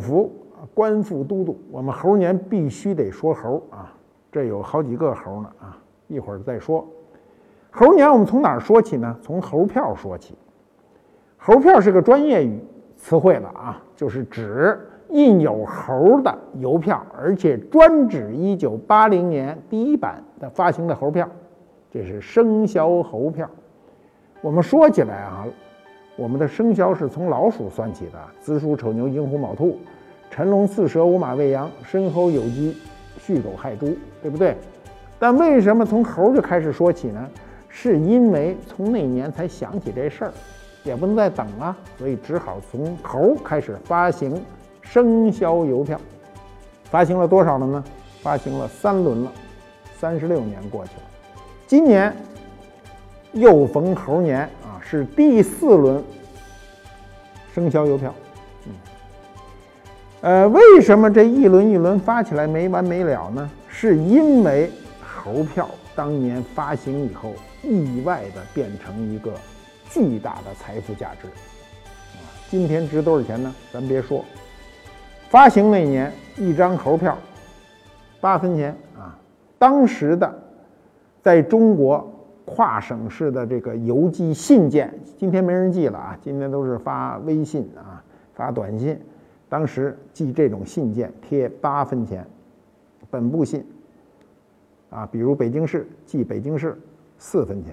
福，官复都督。我们猴年必须得说猴啊，这有好几个猴呢啊，一会儿再说。猴年我们从哪儿说起呢？从猴票说起。猴票是个专业语词汇了啊，就是指印有猴的邮票，而且专指一九八零年第一版的发行的猴票，这是生肖猴票。我们说起来啊，我们的生肖是从老鼠算起的：子鼠、丑牛、寅虎、卯兔、辰龙、巳蛇、午马、未羊、申猴、酉鸡、戌狗、亥猪，对不对？但为什么从猴就开始说起呢？是因为从那年才想起这事儿，也不能再等了，所以只好从猴开始发行生肖邮票。发行了多少了呢？发行了三轮了，三十六年过去了，今年。又逢猴年，是第四轮生肖邮票。嗯，呃，为什么这一轮一轮发起来没完没了呢？是因为猴票当年发行以后，意外的变成一个巨大的财富价值。啊，今天值多少钱呢？咱别说，发行那年一张猴票八分钱啊，当时的在中国。跨省市的这个邮寄信件，今天没人寄了啊，今天都是发微信啊，发短信。当时寄这种信件贴八分钱，本部信啊，比如北京市寄北京市四分钱，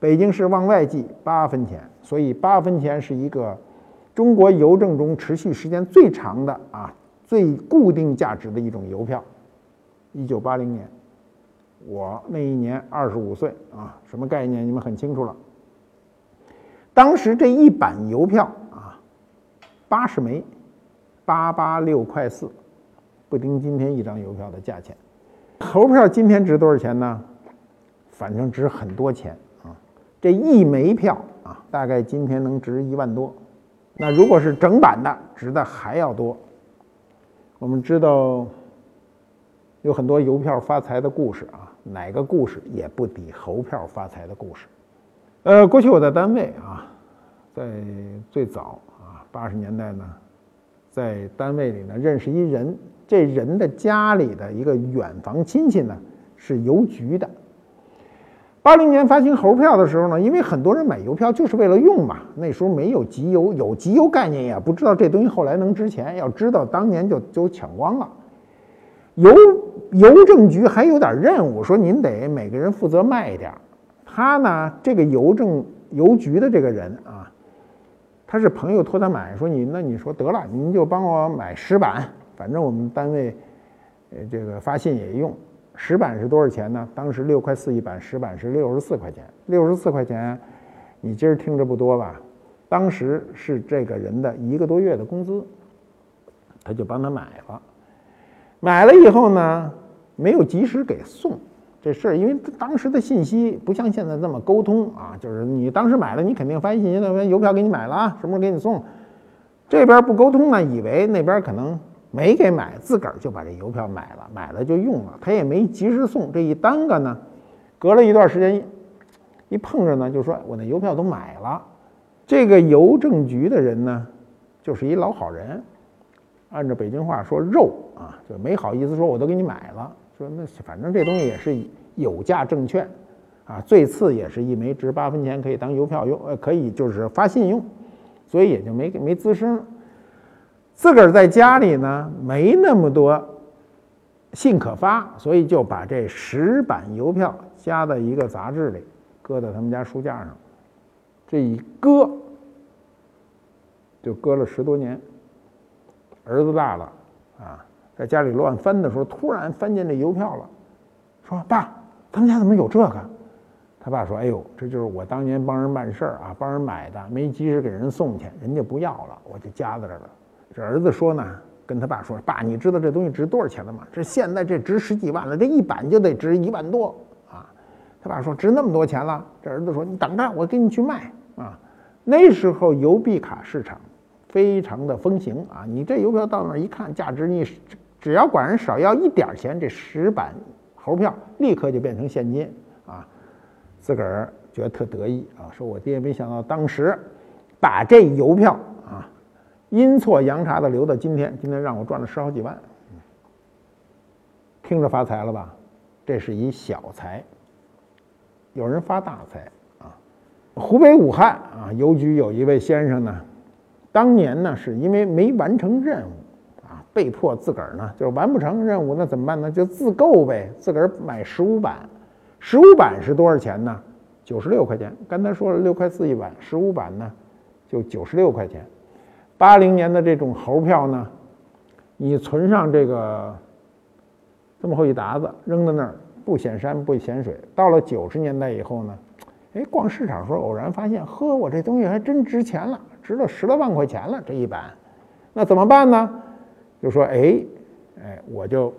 北京市往外寄八分钱，所以八分钱是一个中国邮政中持续时间最长的啊，最固定价值的一种邮票。一九八零年。我那一年二十五岁啊，什么概念？你们很清楚了。当时这一版邮票啊，八十枚，八八六块四，不丁今天一张邮票的价钱。猴票今天值多少钱呢？反正值很多钱啊。这一枚票啊，大概今天能值一万多。那如果是整版的，值的还要多。我们知道有很多邮票发财的故事啊。哪个故事也不抵猴票发财的故事。呃，过去我在单位啊，在最早啊八十年代呢，在单位里呢认识一人，这人的家里的一个远房亲戚呢是邮局的。八零年发行猴票的时候呢，因为很多人买邮票就是为了用嘛，那时候没有集邮，有集邮概念也不知道这东西后来能值钱，要知道当年就就抢光了。邮邮政局还有点任务，说您得每个人负责卖一点。他呢，这个邮政邮局的这个人啊，他是朋友托他买，说你那你说得了，您就帮我买十版，反正我们单位呃这个发信也用。十版是多少钱呢？当时六块四一版，十版是六十四块钱。六十四块钱，你今儿听着不多吧？当时是这个人的一个多月的工资，他就帮他买了。买了以后呢，没有及时给送这事儿，因为当时的信息不像现在这么沟通啊，就是你当时买了，你肯定发信息，那边邮票给你买了啊，什么时候给你送？这边不沟通呢，以为那边可能没给买，自个儿就把这邮票买了，买了就用了，他也没及时送，这一耽搁呢，隔了一段时间一碰着呢，就说我那邮票都买了。这个邮政局的人呢，就是一老好人。按照北京话说肉啊，就没好意思说，我都给你买了。说那反正这东西也是有价证券，啊，最次也是一枚值八分钱，可以当邮票用，呃，可以就是发信用，所以也就没没吱声。自个儿在家里呢，没那么多信可发，所以就把这十版邮票夹在一个杂志里，搁在他们家书架上。这一搁，就搁了十多年。儿子大了，啊，在家里乱翻的时候，突然翻见这邮票了，说：“爸，他们家怎么有这个？”他爸说：“哎呦，这就是我当年帮人办事儿啊，帮人买的，没及时给人送去，人家不要了，我就夹在这儿了。”这儿子说呢，跟他爸说：“爸，你知道这东西值多少钱了吗？这现在这值十几万了，这一版就得值一万多啊！”他爸说：“值那么多钱了？”这儿子说：“你等着，我给你去卖啊！”那时候邮币卡市场。非常的风行啊！你这邮票到那儿一看，价值你只要管人少要一点钱，这十版猴票立刻就变成现金啊！自个儿觉得特得意啊，说我爹没想到当时把这邮票啊阴错阳差的留到今天，今天让我赚了十好几万，听着发财了吧？这是一小财，有人发大财啊！湖北武汉啊，邮局有一位先生呢，当年呢是因为没完成任务啊，被迫自个儿呢就是完不成任务，那怎么办呢？就自购呗，自个儿买十五版，十五版是多少钱呢？九十六块钱。刚才说了六块四一版，十五版呢就九十六块钱。八零年的这种猴票呢，你存上这个。这么厚一沓子扔在那儿，不显山不显水。到了九十年代以后呢，哎，逛市场时候偶然发现，呵，我这东西还真值钱了，值了十来万块钱了这一版。那怎么办呢？就说，哎，哎，我就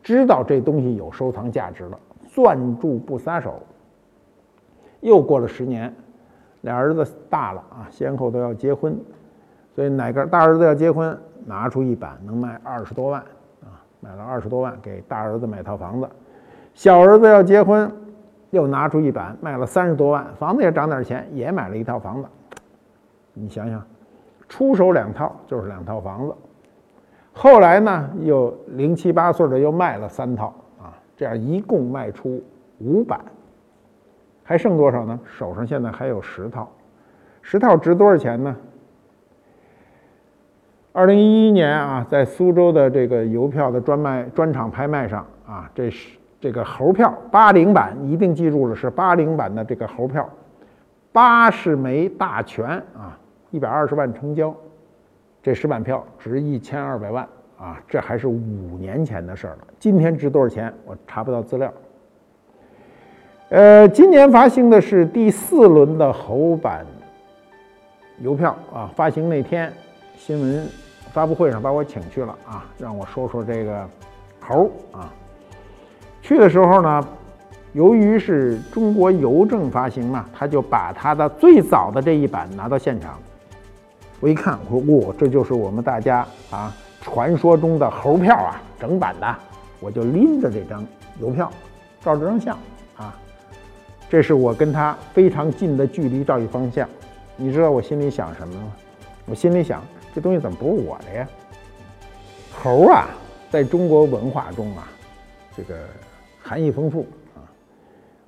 知道这东西有收藏价值了，攥住不撒手。又过了十年，俩儿子大了啊，先后都要结婚，所以哪个大儿子要结婚，拿出一版能卖二十多万啊。买了二十多万给大儿子买套房子，小儿子要结婚，又拿出一版卖了三十多万，房子也涨点钱，也买了一套房子。你想想，出手两套就是两套房子。后来呢，又零七八岁的又卖了三套啊，这样一共卖出五百，还剩多少呢？手上现在还有十套，十套值多少钱呢？二零一一年啊，在苏州的这个邮票的专卖专场拍卖上啊，这是这个猴票八零版，一定记住了，是八零版的这个猴票，八十枚大全啊，一百二十万成交，这十版票值一千二百万啊，这还是五年前的事儿了。今天值多少钱？我查不到资料。呃，今年发行的是第四轮的猴版邮票啊，发行那天新闻。发布会上把我请去了啊，让我说说这个猴啊。去的时候呢，由于是中国邮政发行嘛，他就把他的最早的这一版拿到现场。我一看，我说哇，这就是我们大家啊传说中的猴票啊，整版的。我就拎着这张邮票，照这张相啊。这是我跟他非常近的距离照一方向。你知道我心里想什么吗？我心里想。这东西怎么不是我的呀？猴啊，在中国文化中啊，这个含义丰富啊。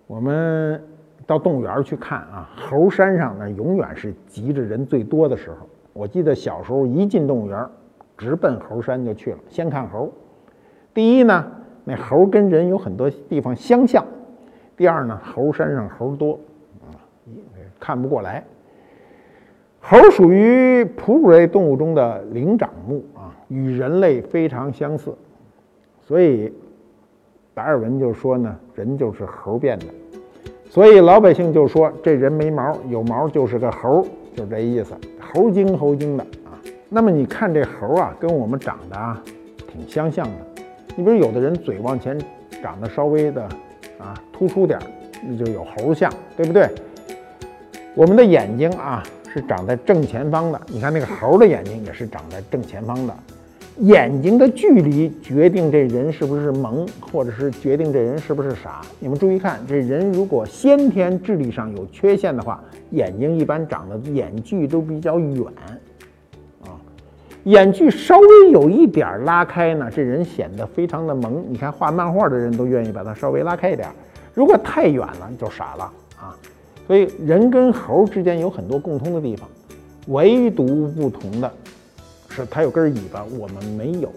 我们到动物园去看啊，猴山上呢永远是挤着人最多的时候。我记得小时候一进动物园，直奔猴山就去了，先看猴。第一呢，那猴跟人有很多地方相像；第二呢，猴山上猴多啊，看不过来。猴属于哺乳类动物中的灵长目啊，与人类非常相似，所以达尔文就说呢，人就是猴变的，所以老百姓就说这人没毛，有毛就是个猴，就这意思，猴精猴精的啊。那么你看这猴啊，跟我们长得啊挺相像的，你比如有的人嘴往前长得稍微的啊突出点，那就有猴像，对不对？我们的眼睛啊。是长在正前方的，你看那个猴的眼睛也是长在正前方的。眼睛的距离决定这人是不是萌，或者是决定这人是不是傻。你们注意看，这人如果先天智力上有缺陷的话，眼睛一般长的眼距都比较远啊。眼距稍微有一点拉开呢，这人显得非常的萌。你看画漫画的人都愿意把它稍微拉开一点。如果太远了，就傻了啊。所以人跟猴之间有很多共通的地方，唯独不同的是它有根尾巴，我们没有。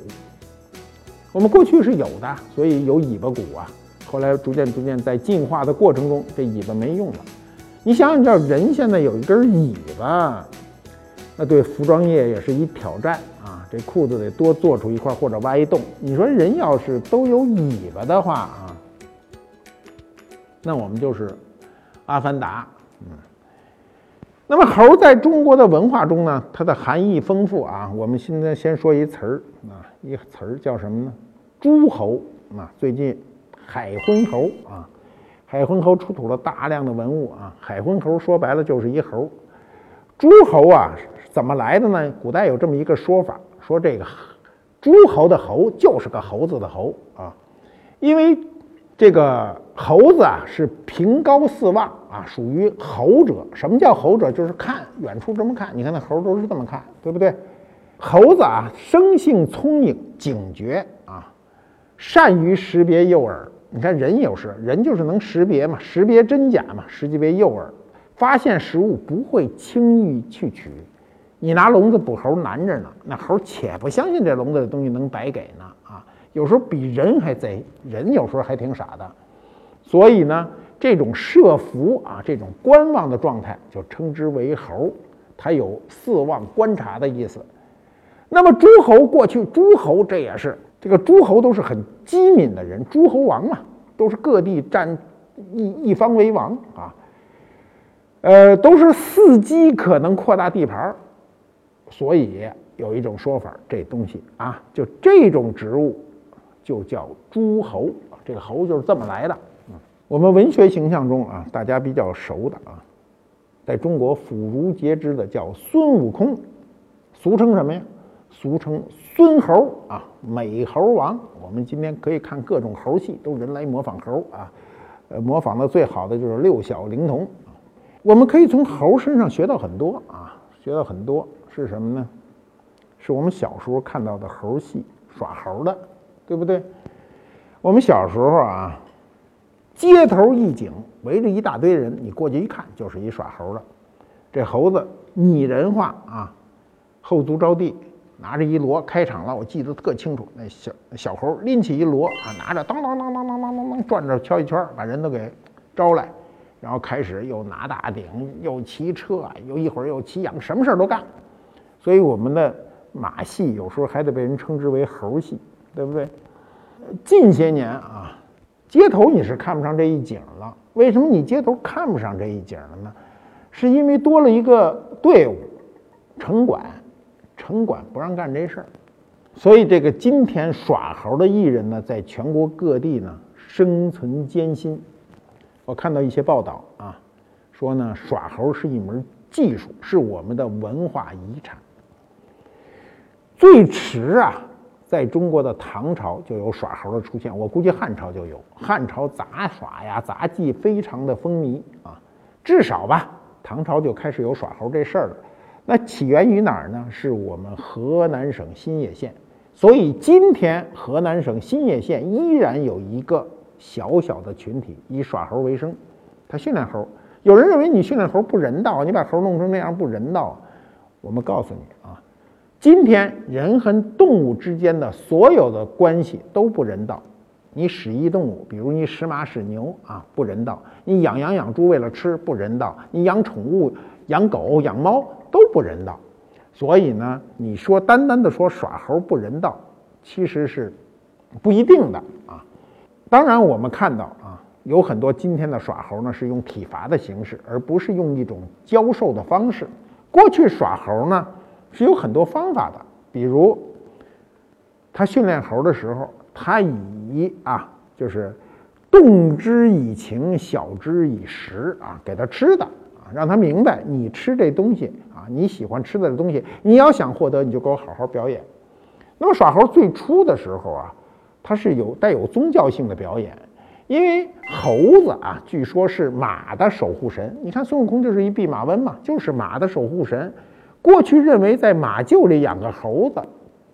我们过去是有的，所以有尾巴骨啊。后来逐渐逐渐在进化的过程中，这尾巴没用了。你想想，这人现在有一根尾巴，那对服装业也是一挑战啊。这裤子得多做出一块或者挖一洞。你说人要是都有尾巴的话啊，那我们就是。阿凡达，嗯，那么猴在中国的文化中呢，它的含义丰富啊。我们现在先说一词儿啊，一词儿叫什么呢？诸侯啊。最近海昏侯啊，海昏侯出土了大量的文物啊。海昏侯说白了就是一猴。诸侯啊，怎么来的呢？古代有这么一个说法，说这个诸侯的侯就是个猴子的猴啊，因为这个猴子啊是凭高四望啊，属于猴者。什么叫猴者？就是看远处这么看，你看那猴都是这么看，对不对？猴子啊，生性聪颖、警觉啊，善于识别诱饵。你看人有时，人就是能识别嘛，识别真假嘛，识别诱饵，发现食物不会轻易去取。你拿笼子捕猴难着呢，那猴且不相信这笼子的东西能白给呢啊！有时候比人还贼，人有时候还挺傻的。所以呢，这种设伏啊，这种观望的状态，就称之为猴，它有四望观察的意思。那么诸侯过去，诸侯这也是。这个诸侯都是很机敏的人，诸侯王嘛，都是各地占一一方为王啊，呃，都是伺机可能扩大地盘所以有一种说法，这东西啊，就这种植物就叫诸侯，这个侯就是这么来的。我们文学形象中啊，大家比较熟的啊，在中国妇孺皆知的叫孙悟空，俗称什么呀？俗称孙猴啊，美猴王。我们今天可以看各种猴戏，都人来模仿猴啊。呃，模仿的最好的就是六小龄童。我们可以从猴身上学到很多啊，学到很多是什么呢？是我们小时候看到的猴戏，耍猴的，对不对？我们小时候啊，街头一景，围着一大堆人，你过去一看，就是一耍猴的。这猴子拟人化啊，后足着地。拿着一锣开场了，我记得特清楚。那小小猴拎起一锣啊，拿着当当当当当当当当转着敲一圈，把人都给招来，然后开始又拿大鼎，又骑车，又一会儿又骑羊，什么事儿都干。所以我们的马戏有时候还得被人称之为猴戏，对不对？近些年啊，街头你是看不上这一景了。为什么你街头看不上这一景了呢？是因为多了一个队伍，城管。城管不让干这事儿，所以这个今天耍猴的艺人呢，在全国各地呢生存艰辛。我看到一些报道啊，说呢耍猴是一门技术，是我们的文化遗产。最迟啊，在中国的唐朝就有耍猴的出现，我估计汉朝就有。汉朝杂耍呀、杂技非常的风靡啊，至少吧，唐朝就开始有耍猴这事儿了。那起源于哪儿呢？是我们河南省新野县，所以今天河南省新野县依然有一个小小的群体以耍猴为生，他训练猴。有人认为你训练猴不人道，你把猴弄成那样不人道。我们告诉你，今天人和动物之间的所有的关系都不人道。你使役动物，比如你使马使牛啊，不人道；你养羊养猪为了吃，不人道；你养宠物养狗养猫。都不人道，所以呢，你说单单的说耍猴不人道，其实是不一定的啊。当然，我们看到啊，有很多今天的耍猴呢是用体罚的形式，而不是用一种教授的方式。过去耍猴呢是有很多方法的，比如他训练猴的时候，他以啊就是动之以情，晓之以实啊，给他吃的啊。让他明白，你吃这东西啊，你喜欢吃的东西，你要想获得，你就给我好好表演。那么耍猴最初的时候啊，它是有带有宗教性的表演，因为猴子啊，据说是马的守护神。你看孙悟空就是一弼马温嘛，就是马的守护神。过去认为在马厩里养个猴子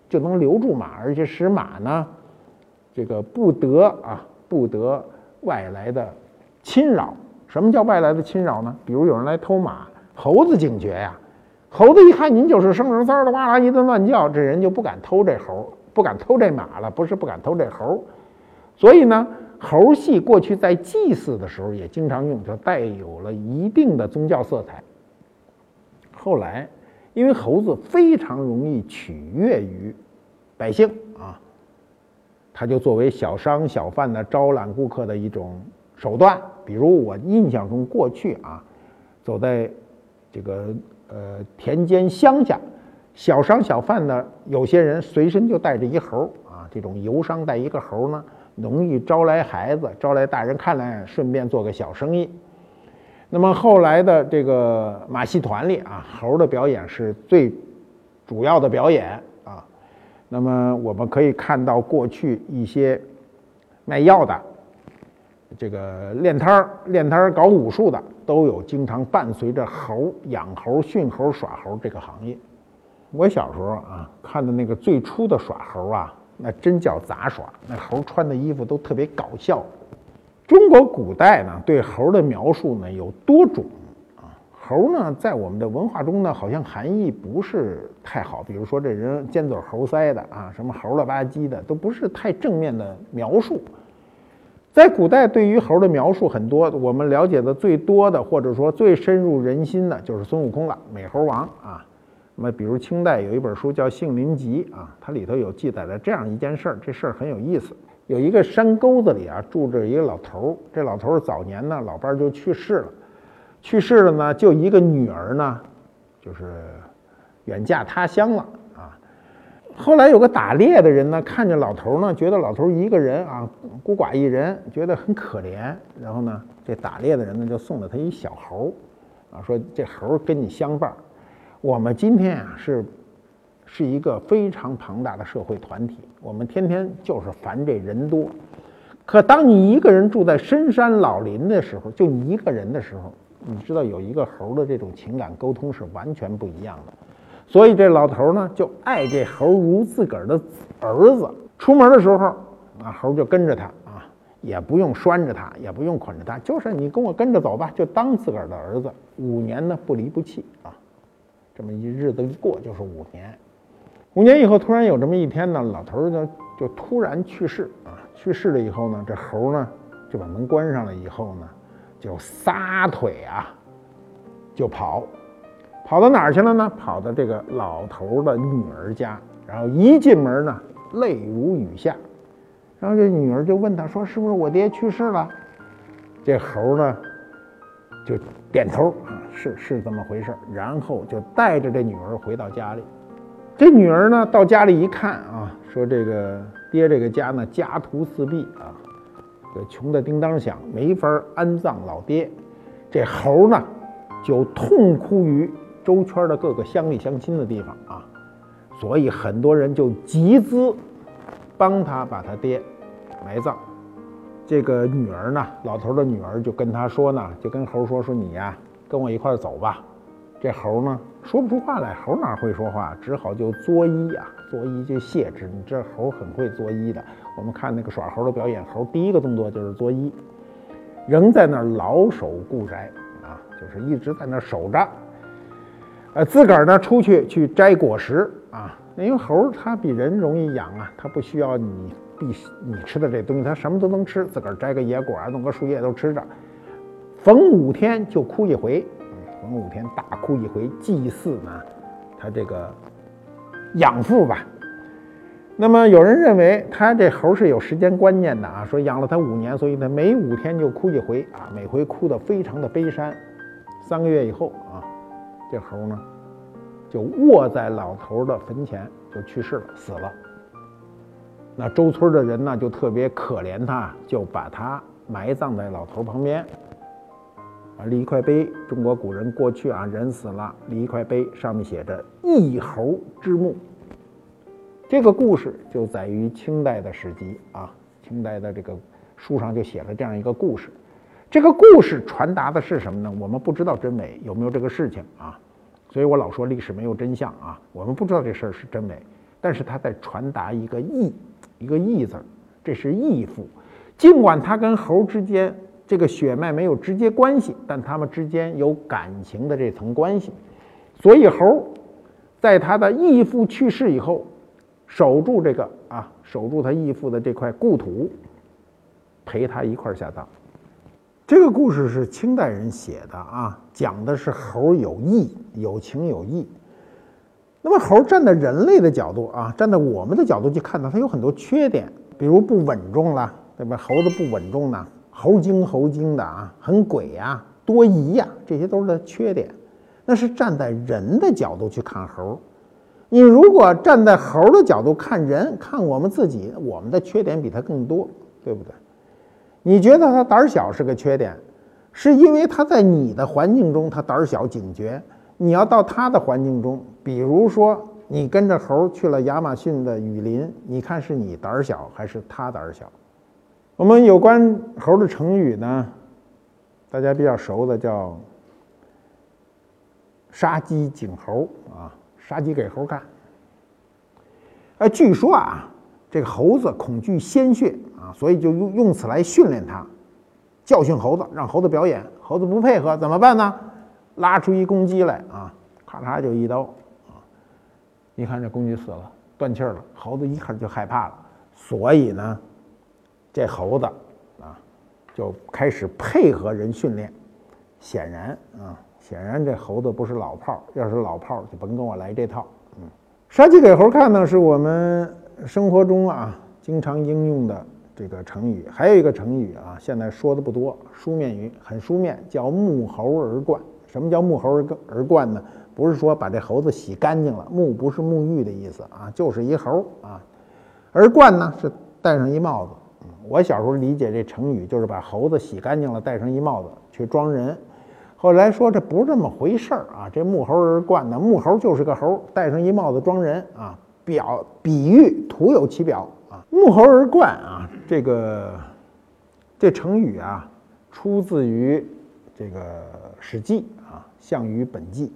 就能留住马，而且使马呢，这个不得啊，不得外来的侵扰。什么叫外来的侵扰呢？比如有人来偷马，猴子警觉呀，猴子一看您就是生人三的，哇啦一顿乱叫，这人就不敢偷这猴，不敢偷这马了，不是不敢偷这猴。所以呢，猴戏过去在祭祀的时候也经常用，就带有了一定的宗教色彩。后来，因为猴子非常容易取悦于百姓啊，它就作为小商小贩的招揽顾客的一种手段。比如我印象中，过去啊，走在这个呃田间乡下，小商小贩呢，有些人随身就带着一猴啊，这种游商带一个猴呢，容易招来孩子，招来大人看来，顺便做个小生意。那么后来的这个马戏团里啊，猴的表演是最主要的表演啊。那么我们可以看到过去一些卖药的。这个练摊儿、练摊儿搞武术的，都有经常伴随着猴养猴、训猴、耍猴这个行业。我小时候啊，看的那个最初的耍猴啊，那真叫杂耍，那猴穿的衣服都特别搞笑。中国古代呢，对猴的描述呢有多种啊。猴呢，在我们的文化中呢，好像含义不是太好。比如说这人尖嘴猴腮的啊，什么猴了吧唧的，都不是太正面的描述。在古代，对于猴的描述很多，我们了解的最多的，或者说最深入人心的，就是孙悟空了，美猴王啊。那么，比如清代有一本书叫《杏林集》啊，它里头有记载了这样一件事儿，这事儿很有意思。有一个山沟子里啊，住着一个老头儿，这老头儿早年呢，老伴儿就去世了，去世了呢，就一个女儿呢，就是远嫁他乡了啊。后来有个打猎的人呢，看见老头儿呢，觉得老头儿一个人啊，孤寡一人，觉得很可怜。然后呢，这打猎的人呢，就送了他一小猴儿，啊，说这猴儿跟你相伴。我们今天啊，是是一个非常庞大的社会团体，我们天天就是烦这人多。可当你一个人住在深山老林的时候，就你一个人的时候，你知道有一个猴的这种情感沟通是完全不一样的。所以这老头呢，就爱这猴如自个儿的儿子。出门的时候，啊，猴就跟着他啊，也不用拴着他，也不用捆着他，就是你跟我跟着走吧，就当自个儿的儿子。五年呢，不离不弃啊，这么一日子一过就是五年。五年以后，突然有这么一天呢，老头呢就突然去世啊。去世了以后呢，这猴呢就把门关上了，以后呢就撒腿啊就跑。跑到哪儿去了呢？跑到这个老头儿的女儿家，然后一进门呢，泪如雨下。然后这女儿就问他说：“是不是我爹去世了？”这猴呢，就点头啊，是是这么回事儿然后就带着这女儿回到家里。这女儿呢，到家里一看啊，说这个爹这个家呢，家徒四壁啊，这穷的叮当响，没法安葬老爹。这猴呢，就痛哭于。周圈的各个乡里乡亲的地方啊，所以很多人就集资帮他把他爹埋葬。这个女儿呢，老头的女儿就跟他说呢，就跟猴说说你呀，跟我一块走吧。这猴呢说不出话来，猴哪会说话，只好就作揖啊，作揖就谢之。你这猴很会作揖的。我们看那个耍猴的表演，猴第一个动作就是作揖，仍在那儿老守故宅啊，就是一直在那儿守着。呃，自个儿呢出去去摘果实啊，因为猴它比人容易养啊，它不需要你必你吃的这东西，它什么都能吃，自个儿摘个野果啊，弄个树叶都吃着。逢五天就哭一回，逢五天大哭一回，祭祀呢，他这个养父吧。那么有人认为他这猴是有时间观念的啊，说养了他五年，所以他每五天就哭一回啊，每回哭得非常的悲伤。三个月以后啊。这猴呢，就卧在老头的坟前，就去世了，死了。那周村的人呢，就特别可怜他，就把他埋葬在老头旁边，啊，立一块碑。中国古人过去啊，人死了立一块碑，上面写着“一猴之墓”。这个故事就在于清代的史籍啊，清代的这个书上就写了这样一个故事。这个故事传达的是什么呢？我们不知道真伪，有没有这个事情啊？所以我老说历史没有真相啊，我们不知道这事儿是真伪，但是他在传达一个义，一个义字儿，这是义父。尽管他跟猴之间这个血脉没有直接关系，但他们之间有感情的这层关系。所以猴在他的义父去世以后，守住这个啊，守住他义父的这块故土，陪他一块下葬。这个故事是清代人写的啊，讲的是猴有义，有情有义。那么猴站在人类的角度啊，站在我们的角度去看到它有很多缺点，比如不稳重了，对吧？猴子不稳重呢，猴精猴精的啊，很鬼呀，多疑呀，这些都是他缺点。那是站在人的角度去看猴。你如果站在猴的角度看人，看我们自己，我们的缺点比他更多，对不对？你觉得他胆儿小是个缺点，是因为他在你的环境中他胆儿小警觉。你要到他的环境中，比如说你跟着猴去了亚马逊的雨林，你看是你胆儿小还是他胆儿小？我们有关猴的成语呢，大家比较熟的叫“杀鸡儆猴”啊，杀鸡给猴看。哎，据说啊，这个猴子恐惧鲜血啊，所以就用用此来训练它，教训猴子，让猴子表演。猴子不配合怎么办呢？拉出一公鸡来啊，咔嚓就一刀啊！你看这公鸡死了，断气了，猴子一看就害怕了，所以呢。这猴子啊，就开始配合人训练。显然啊，显然这猴子不是老炮儿。要是老炮儿，就甭跟我来这套。嗯，杀鸡给猴看呢，是我们生活中啊经常应用的这个成语。还有一个成语啊，现在说的不多，书面语很书面，叫沐猴而冠。什么叫沐猴而而冠呢？不是说把这猴子洗干净了，沐不是沐浴的意思啊，就是一猴啊。而冠呢，是戴上一帽子。我小时候理解这成语就是把猴子洗干净了，戴上一帽子去装人。后来说这不是这么回事儿啊，这木猴儿冠呢，木猴就是个猴，戴上一帽子装人啊，表比喻徒有其表啊。木猴而冠啊，这个这成语啊，出自于这个《史记》啊，《项羽本纪》。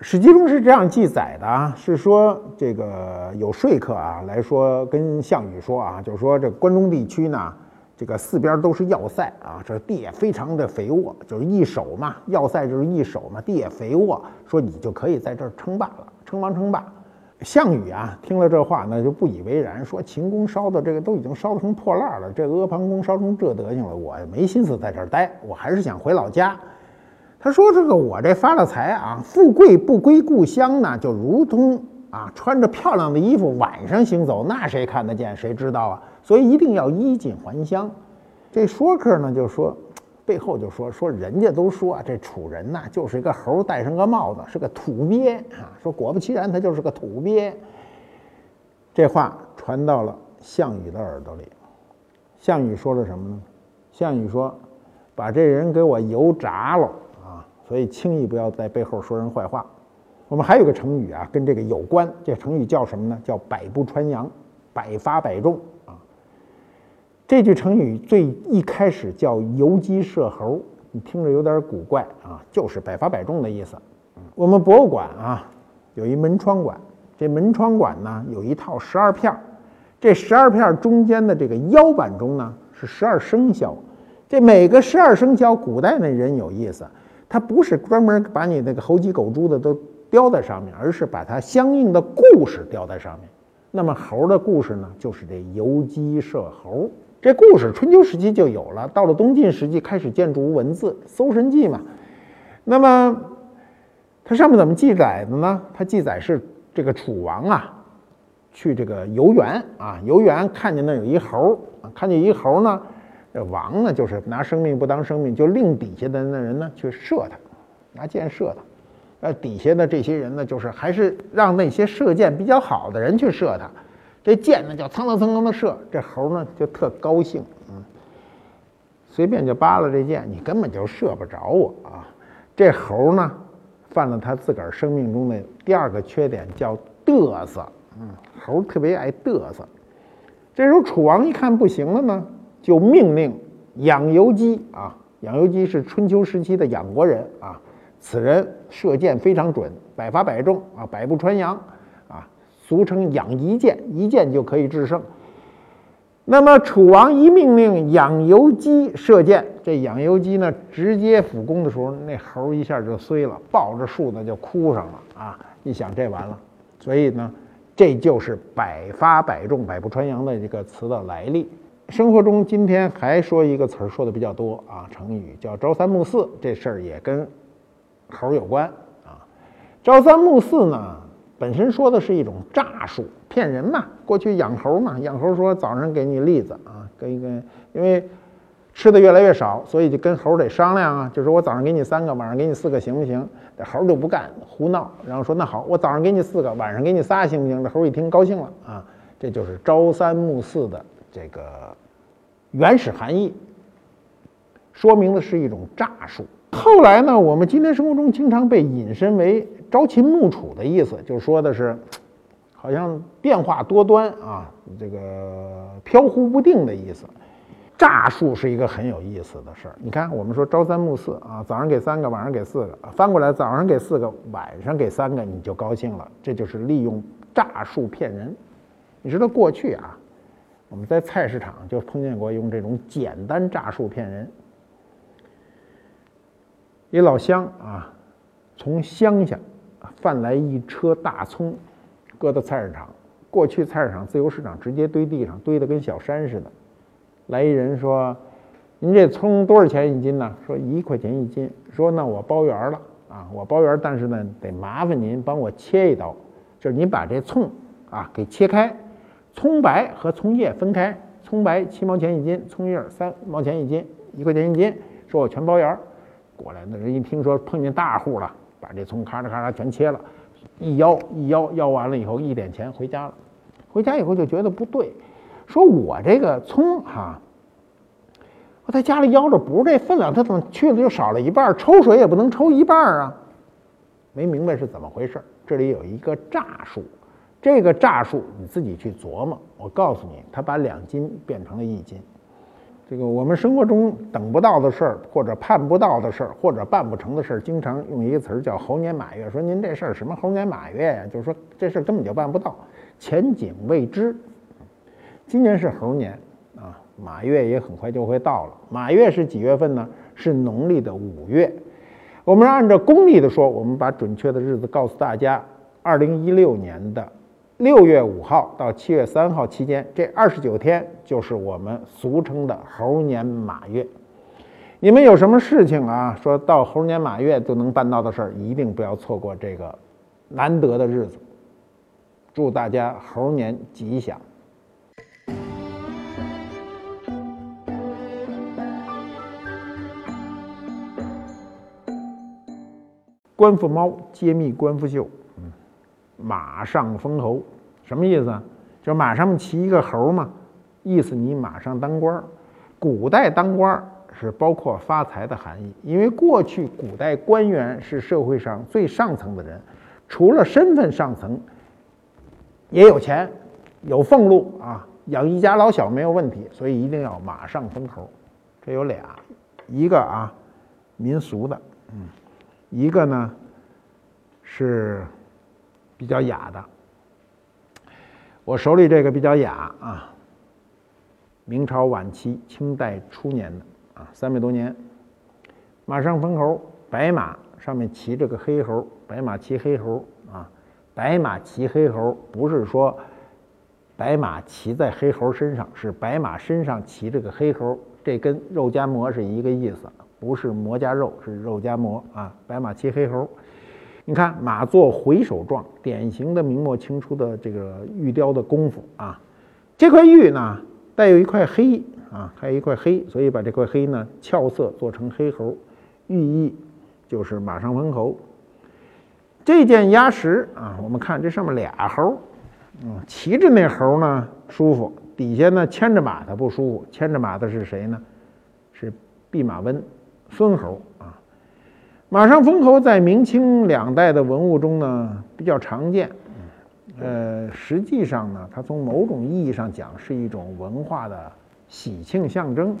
史记中是这样记载的啊，是说这个有说客啊来说跟项羽说啊，就是说这关中地区呢，这个四边都是要塞啊，这地也非常的肥沃，就是易守嘛，要塞就是易守嘛，地也肥沃，说你就可以在这儿称霸了，称王称霸。项羽啊听了这话呢就不以为然，说秦宫烧的这个都已经烧成破烂了，这阿房宫烧成这德行了，我没心思在这儿待，我还是想回老家。他说：“这个我这发了财啊，富贵不归故乡呢，就如同啊穿着漂亮的衣服晚上行走，那谁看得见？谁知道啊？所以一定要衣锦还乡。”这说客呢就说，背后就说说人家都说啊这楚人呐就是一个猴戴上个帽子，是个土鳖啊。说果不其然，他就是个土鳖。这话传到了项羽的耳朵里，项羽说了什么呢？项羽说：“把这人给我油炸了。”所以轻易不要在背后说人坏话。我们还有个成语啊，跟这个有关。这成语叫什么呢？叫“百步穿杨”，百发百中啊。这句成语最一开始叫“游击射猴”，你听着有点古怪啊，就是百发百中的意思。我们博物馆啊有一门窗馆，这门窗馆呢有一套十二片儿，这十二片中间的这个腰板中呢是十二生肖。这每个十二生肖，古代那人有意思。它不是专门把你那个猴鸡狗猪的都雕在上面，而是把它相应的故事雕在上面。那么猴的故事呢，就是这游击射猴。这故事春秋时期就有了，到了东晋时期开始建筑文字，《搜神记》嘛。那么它上面怎么记载的呢？它记载是这个楚王啊，去这个游园啊，游园看见那有一猴，看见一猴呢。这王呢，就是拿生命不当生命，就令底下的那人呢去射他，拿箭射他。呃，底下的这些人呢，就是还是让那些射箭比较好的人去射他。这箭呢就蹭蹭蹭蹭的射，这猴呢就特高兴，嗯，随便就扒拉这箭，你根本就射不着我啊。这猴呢犯了他自个儿生命中的第二个缺点，叫嘚瑟。嗯，猴特别爱嘚瑟。这时候楚王一看不行了呢。就命令养由基啊，养由基是春秋时期的养国人啊，此人射箭非常准，百发百中啊，百步穿杨啊，俗称养一箭，一箭就可以制胜。那么楚王一命令养由基射箭，这养由基呢直接俯攻的时候，那猴一下就碎了，抱着树呢就哭上了啊！一想这完了，所以呢，这就是百发百中、百步穿杨的这个词的来历。生活中今天还说一个词儿说的比较多啊，成语叫朝三暮四，这事儿也跟猴有关啊。朝三暮四呢，本身说的是一种诈术，骗人嘛。过去养猴嘛，养猴说早上给你栗子啊，跟一跟，因为吃的越来越少，所以就跟猴得商量啊，就是我早上给你三个，晚上给你四个，行不行？这猴就不干，胡闹，然后说那好，我早上给你四个，晚上给你仨，行不行？这猴一听高兴了啊，这就是朝三暮四的。这个原始含义说明的是一种诈术。后来呢，我们今天生活中经常被引申为朝秦暮楚的意思，就说的是好像变化多端啊，这个飘忽不定的意思。诈术是一个很有意思的事儿。你看，我们说朝三暮四啊，早上给三个，晚上给四个，翻过来早上给四个，晚上给三个，你就高兴了。这就是利用诈术骗人。你知道过去啊，我们在菜市场就碰见过用这种简单诈术骗人。一老乡啊，从乡下贩来一车大葱，搁到菜市场。过去菜市场自由市场直接堆地上，堆得跟小山似的。来一人说：“您这葱多少钱一斤呢？”说一块钱一斤。说那我包圆了啊，我包圆，但是呢得麻烦您帮我切一刀，就是您把这葱啊给切开，葱白和葱叶分开，葱白七毛钱一斤，葱叶三毛钱一斤，一块钱一斤。说我全包圆儿。过来那人一听说碰见大户了，把这葱咔嚓咔嚓全切了，一腰一腰腰完了以后一点钱回家了。回家以后就觉得不对，说我这个葱哈，我在家里腰着不是这分量，它怎么去了就少了一半？抽水也不能抽一半啊！没明白是怎么回事。这里有一个诈术，这个诈术你自己去琢磨。我告诉你，他把两斤变成了一斤。这个我们生活中等不到的事儿，或者盼不到的事儿，或者办不成的事儿，经常用一个词儿叫猴年马月。说您这事儿什么猴年马月呀？就是说这事儿根本就办不到。前景未知，今年是猴年啊，马月也很快就会到了。马月是几月份呢？是农历的五月。我们按照公历的说，我们把准确的日子告诉大家：二零一六年的六月五号到七月三号期间，这二十九天就是我们俗称的猴年马月。你们有什么事情啊？说到猴年马月就能办到的事儿，一定不要错过这个难得的日子。祝大家猴年吉祥！官复猫揭秘官复秀，马上封侯，什么意思？就马上骑一个猴嘛，意思你马上当官儿。古代当官儿是包括发财的含义，因为过去古代官员是社会上最上层的人，除了身份上层。也有钱，有俸禄啊，养一家老小没有问题，所以一定要马上封侯。这有俩，一个啊民俗的，嗯，一个呢是比较雅的。我手里这个比较雅啊，明朝晚期、清代初年的啊，三百多年，马上封侯，白马上面骑着个黑猴，白马骑黑猴啊。白马骑黑猴，不是说白马骑在黑猴身上，是白马身上骑着个黑猴，这跟肉夹馍是一个意思，不是馍夹肉，是肉夹馍啊。白马骑黑猴，你看马做回首状，典型的明末清初的这个玉雕的功夫啊。这块玉呢，带有一块黑啊，还有一块黑，所以把这块黑呢俏色做成黑猴，寓意就是马上封侯。这件鸭石啊，我们看这上面俩猴，嗯，骑着那猴呢舒服，底下呢牵着马的不舒服。牵着马的是谁呢？是弼马温，孙猴啊。马上封侯在明清两代的文物中呢比较常见，呃，实际上呢，它从某种意义上讲是一种文化的喜庆象征。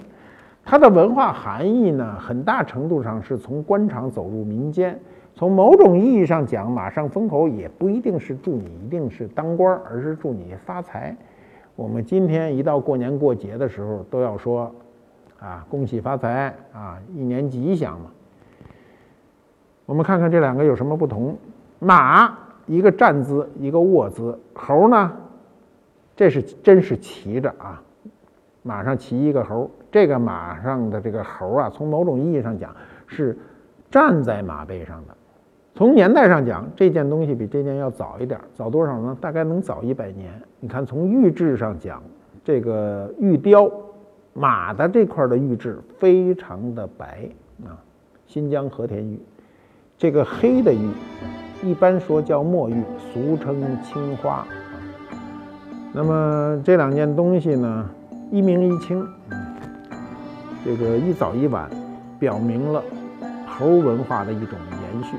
它的文化含义呢，很大程度上是从官场走入民间。从某种意义上讲，马上封侯也不一定是祝你一定是当官，而是祝你发财。我们今天一到过年过节的时候，都要说啊，恭喜发财啊，一年吉祥嘛。我们看看这两个有什么不同？马一个站姿，一个卧姿；猴呢，这是真是骑着啊，马上骑一个猴。这个马上的这个猴啊，从某种意义上讲是站在马背上的。从年代上讲，这件东西比这件要早一点，早多少呢？大概能早一百年。你看，从玉质上讲，这个玉雕马的这块的玉质非常的白啊，新疆和田玉。这个黑的玉，一般说叫墨玉，俗称青花。那么这两件东西呢，一明一清，这个一早一晚，表明了猴文化的一种延续。